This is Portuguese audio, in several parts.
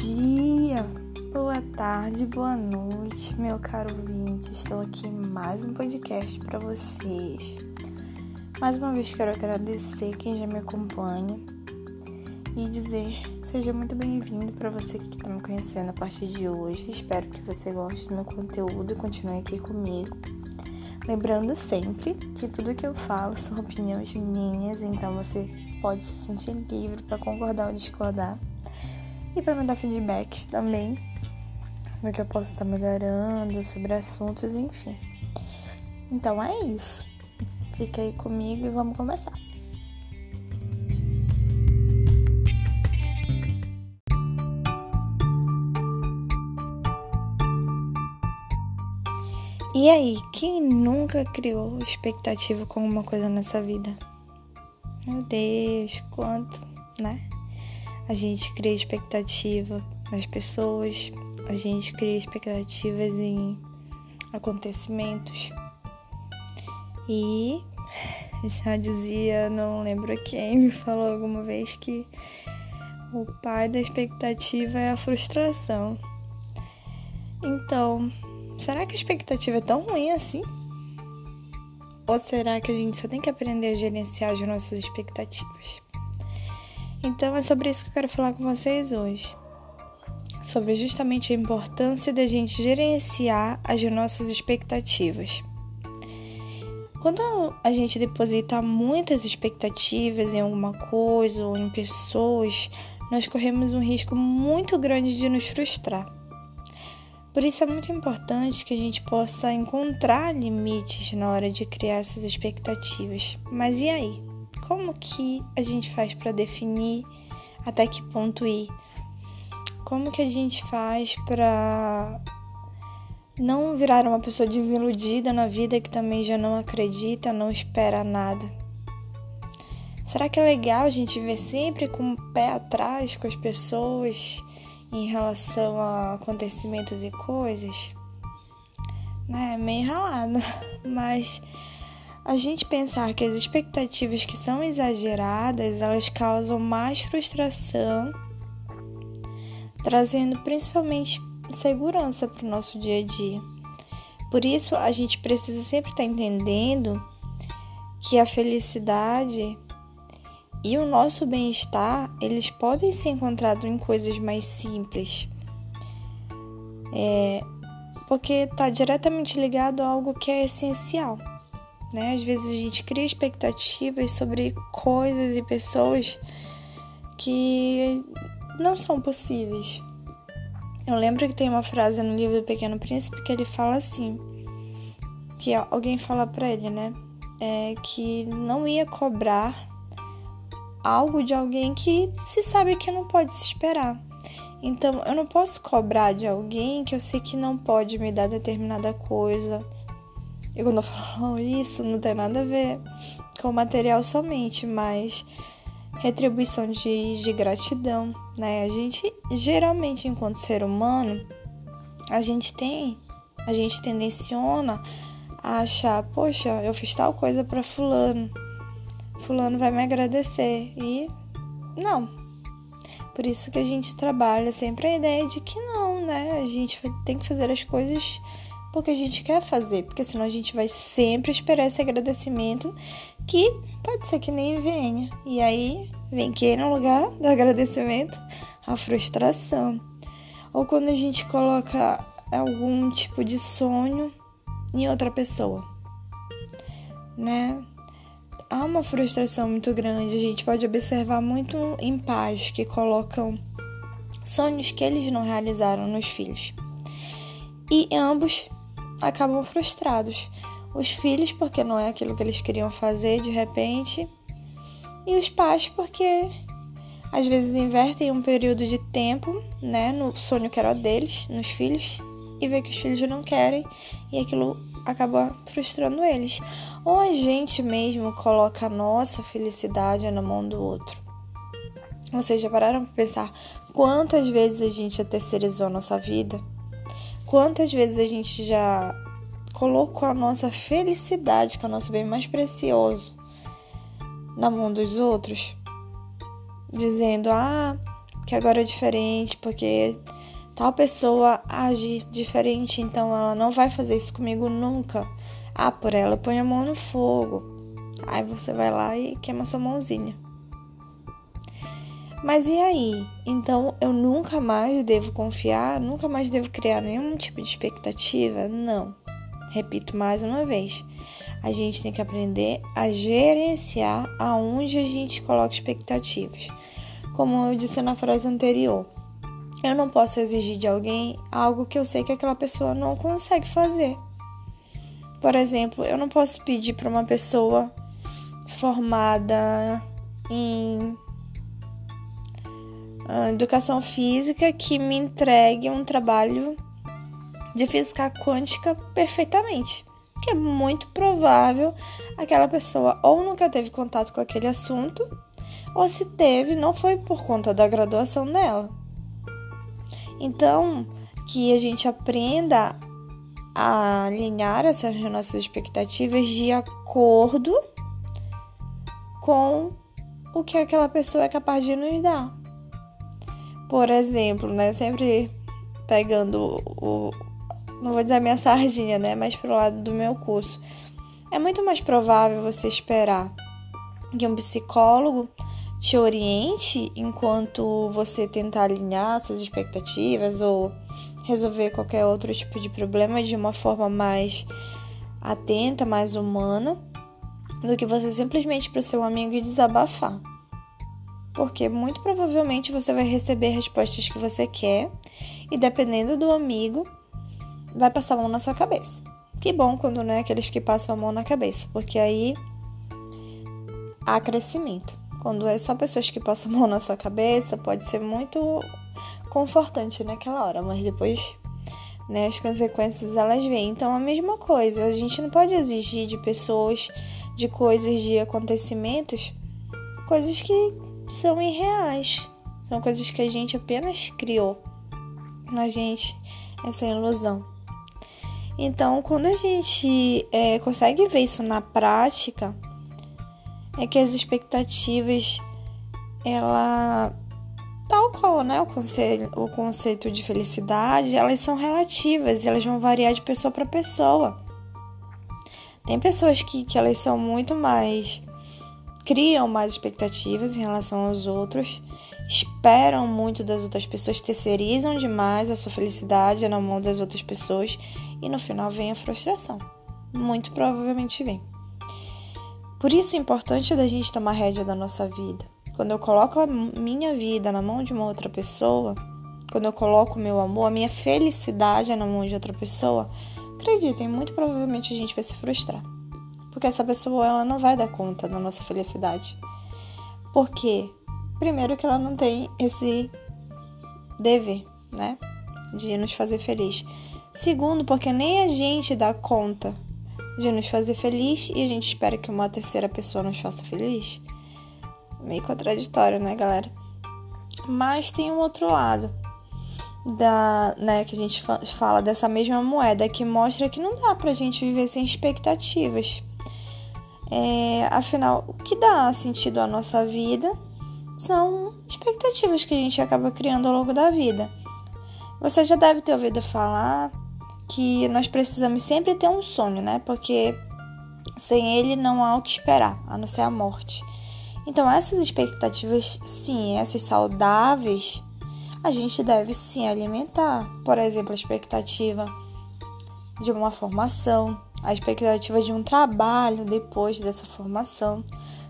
dia, boa tarde, boa noite, meu caro ouvinte. Estou aqui em mais um podcast para vocês. Mais uma vez quero agradecer quem já me acompanha e dizer seja muito bem-vindo para você que está me conhecendo a partir de hoje. Espero que você goste do meu conteúdo e continue aqui comigo. Lembrando sempre que tudo que eu falo são opiniões minhas, então você pode se sentir livre para concordar ou discordar e para me dar feedbacks também no que eu posso estar melhorando sobre assuntos, enfim. Então é isso. Fica aí comigo e vamos começar. E aí, quem nunca criou expectativa com alguma coisa nessa vida? Meu Deus, quanto, né? A gente cria expectativa nas pessoas, a gente cria expectativas em acontecimentos. E já dizia, não lembro quem me falou alguma vez que o pai da expectativa é a frustração. Então, será que a expectativa é tão ruim assim? Ou será que a gente só tem que aprender a gerenciar as nossas expectativas? Então é sobre isso que eu quero falar com vocês hoje. Sobre justamente a importância da gente gerenciar as nossas expectativas. Quando a gente deposita muitas expectativas em alguma coisa ou em pessoas, nós corremos um risco muito grande de nos frustrar. Por isso é muito importante que a gente possa encontrar limites na hora de criar essas expectativas. Mas e aí? Como que a gente faz para definir até que ponto ir? Como que a gente faz para não virar uma pessoa desiludida na vida que também já não acredita, não espera nada? Será que é legal a gente ver sempre com o pé atrás com as pessoas em relação a acontecimentos e coisas? Né? Meio ralado, mas a gente pensar que as expectativas que são exageradas, elas causam mais frustração, trazendo principalmente segurança para o nosso dia a dia. Por isso, a gente precisa sempre estar tá entendendo que a felicidade e o nosso bem-estar, eles podem ser encontrados em coisas mais simples. É, porque está diretamente ligado a algo que é essencial né? Às vezes a gente cria expectativas sobre coisas e pessoas que não são possíveis. Eu lembro que tem uma frase no livro do Pequeno Príncipe que ele fala assim, que alguém fala para ele, né? É que não ia cobrar algo de alguém que se sabe que não pode se esperar. Então, eu não posso cobrar de alguém que eu sei que não pode me dar determinada coisa e quando falo isso, não tem nada a ver com o material somente, mas retribuição de, de gratidão, né? A gente, geralmente, enquanto ser humano, a gente tem, a gente tendenciona a achar, poxa, eu fiz tal coisa para fulano, fulano vai me agradecer e não. Por isso que a gente trabalha sempre a ideia de que não, né? A gente tem que fazer as coisas porque a gente quer fazer, porque senão a gente vai sempre esperar esse agradecimento que pode ser que nem venha. E aí vem que no lugar do agradecimento a frustração. Ou quando a gente coloca algum tipo de sonho em outra pessoa, né? Há uma frustração muito grande, a gente pode observar muito em pais que colocam sonhos que eles não realizaram nos filhos. E ambos acabam frustrados. Os filhos, porque não é aquilo que eles queriam fazer de repente, e os pais, porque às vezes invertem um período de tempo, né, no sonho que era deles, nos filhos, e vê que os filhos não querem, e aquilo acaba frustrando eles. Ou a gente mesmo coloca a nossa felicidade na mão do outro. Ou seja, pararam para pensar quantas vezes a gente já terceirizou a nossa vida Quantas vezes a gente já colocou a nossa felicidade, que é o nosso bem mais precioso, na mão dos outros, dizendo: Ah, que agora é diferente, porque tal pessoa age diferente, então ela não vai fazer isso comigo nunca. Ah, por ela põe a mão no fogo. Aí você vai lá e queima sua mãozinha. Mas e aí? Então eu nunca mais devo confiar, nunca mais devo criar nenhum tipo de expectativa? Não. Repito mais uma vez. A gente tem que aprender a gerenciar aonde a gente coloca expectativas. Como eu disse na frase anterior, eu não posso exigir de alguém algo que eu sei que aquela pessoa não consegue fazer. Por exemplo, eu não posso pedir para uma pessoa formada em educação física que me entregue um trabalho de física quântica perfeitamente. Que é muito provável aquela pessoa ou nunca teve contato com aquele assunto, ou se teve, não foi por conta da graduação dela. Então, que a gente aprenda a alinhar essas nossas expectativas de acordo com o que aquela pessoa é capaz de nos dar. Por exemplo, né, sempre pegando o, não vou dizer a minha sardinha, né, mas pro lado do meu curso. É muito mais provável você esperar que um psicólogo te oriente enquanto você tentar alinhar suas expectativas ou resolver qualquer outro tipo de problema de uma forma mais atenta, mais humana, do que você simplesmente para o seu amigo desabafar. Porque muito provavelmente você vai receber respostas que você quer e dependendo do amigo, vai passar a mão na sua cabeça. Que bom quando não é aqueles que passam a mão na cabeça, porque aí há crescimento. Quando é só pessoas que passam a mão na sua cabeça, pode ser muito confortante naquela hora, mas depois, né, as consequências elas vêm. Então, a mesma coisa, a gente não pode exigir de pessoas, de coisas, de acontecimentos, coisas que são irreais. São coisas que a gente apenas criou na gente, essa ilusão. Então, quando a gente é, consegue ver isso na prática, é que as expectativas, ela tal qual, né, o conceito, o conceito de felicidade, elas são relativas e elas vão variar de pessoa para pessoa. Tem pessoas que, que elas são muito mais. Criam mais expectativas em relação aos outros, esperam muito das outras pessoas, terceirizam demais a sua felicidade na mão das outras pessoas e no final vem a frustração. Muito provavelmente vem. Por isso é importante da gente tomar rédea da nossa vida. Quando eu coloco a minha vida na mão de uma outra pessoa, quando eu coloco o meu amor, a minha felicidade na mão de outra pessoa, acreditem, muito provavelmente a gente vai se frustrar. Porque essa pessoa ela não vai dar conta da nossa felicidade. Por quê? Primeiro que ela não tem esse dever, né? De nos fazer feliz. Segundo, porque nem a gente dá conta de nos fazer feliz e a gente espera que uma terceira pessoa nos faça feliz meio contraditório, né, galera? Mas tem um outro lado da, né, que a gente fala dessa mesma moeda que mostra que não dá pra gente viver sem expectativas. É, afinal, o que dá sentido à nossa vida são expectativas que a gente acaba criando ao longo da vida. Você já deve ter ouvido falar que nós precisamos sempre ter um sonho, né? Porque sem ele não há o que esperar, a não ser a morte. Então, essas expectativas, sim, essas saudáveis, a gente deve sim alimentar. Por exemplo, a expectativa de uma formação, a expectativa de um trabalho depois dessa formação.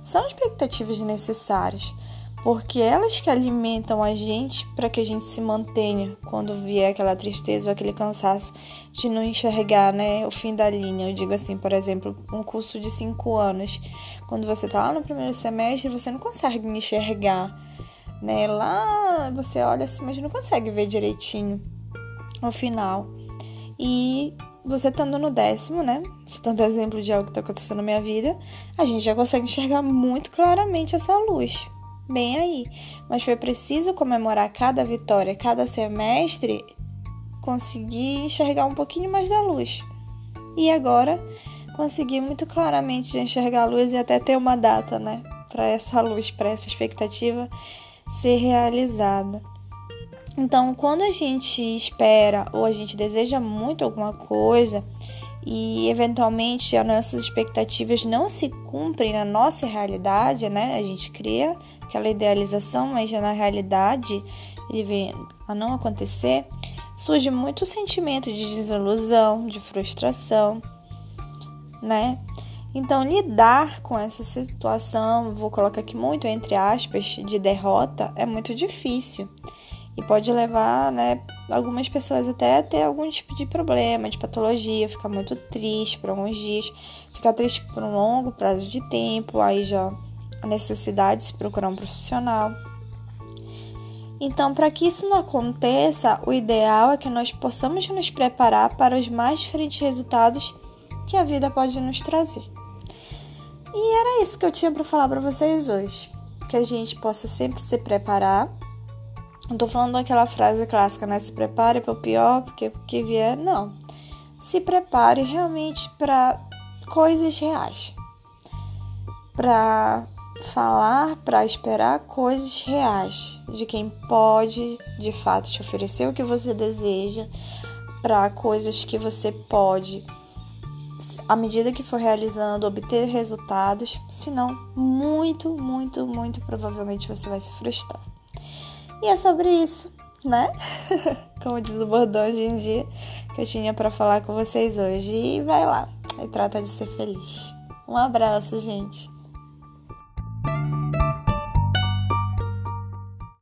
São expectativas necessárias, porque elas que alimentam a gente para que a gente se mantenha quando vier aquela tristeza ou aquele cansaço de não enxergar né, o fim da linha. Eu digo assim, por exemplo, um curso de cinco anos, quando você está lá no primeiro semestre, você não consegue enxergar. Né? Lá você olha assim, mas não consegue ver direitinho o final. E você estando no décimo, né? Citando exemplo de algo que está acontecendo na minha vida, a gente já consegue enxergar muito claramente essa luz bem aí. Mas foi preciso comemorar cada vitória, cada semestre, conseguir enxergar um pouquinho mais da luz. E agora consegui muito claramente enxergar a luz e até ter uma data, né? Para essa luz, para essa expectativa ser realizada. Então, quando a gente espera ou a gente deseja muito alguma coisa e eventualmente as nossas expectativas não se cumprem na nossa realidade, né? A gente cria aquela idealização, mas já na realidade ele vem a não acontecer, surge muito sentimento de desilusão, de frustração, né? Então, lidar com essa situação, vou colocar aqui muito entre aspas, de derrota, é muito difícil e pode levar, né, algumas pessoas até a ter algum tipo de problema, de patologia, ficar muito triste por alguns dias, ficar triste por um longo prazo de tempo, aí já a necessidade de se procurar um profissional. Então, para que isso não aconteça, o ideal é que nós possamos nos preparar para os mais diferentes resultados que a vida pode nos trazer. E era isso que eu tinha para falar para vocês hoje, que a gente possa sempre se preparar não tô falando daquela frase clássica, né? Se prepare para o pior, porque o que vier, não. Se prepare realmente para coisas reais. Para falar, para esperar coisas reais de quem pode de fato te oferecer o que você deseja, para coisas que você pode, à medida que for realizando, obter resultados, senão, muito, muito, muito provavelmente você vai se frustrar. E é sobre isso, né? Como diz o bordão hoje em dia, que eu tinha para falar com vocês hoje. E vai lá, e trata de ser feliz. Um abraço, gente.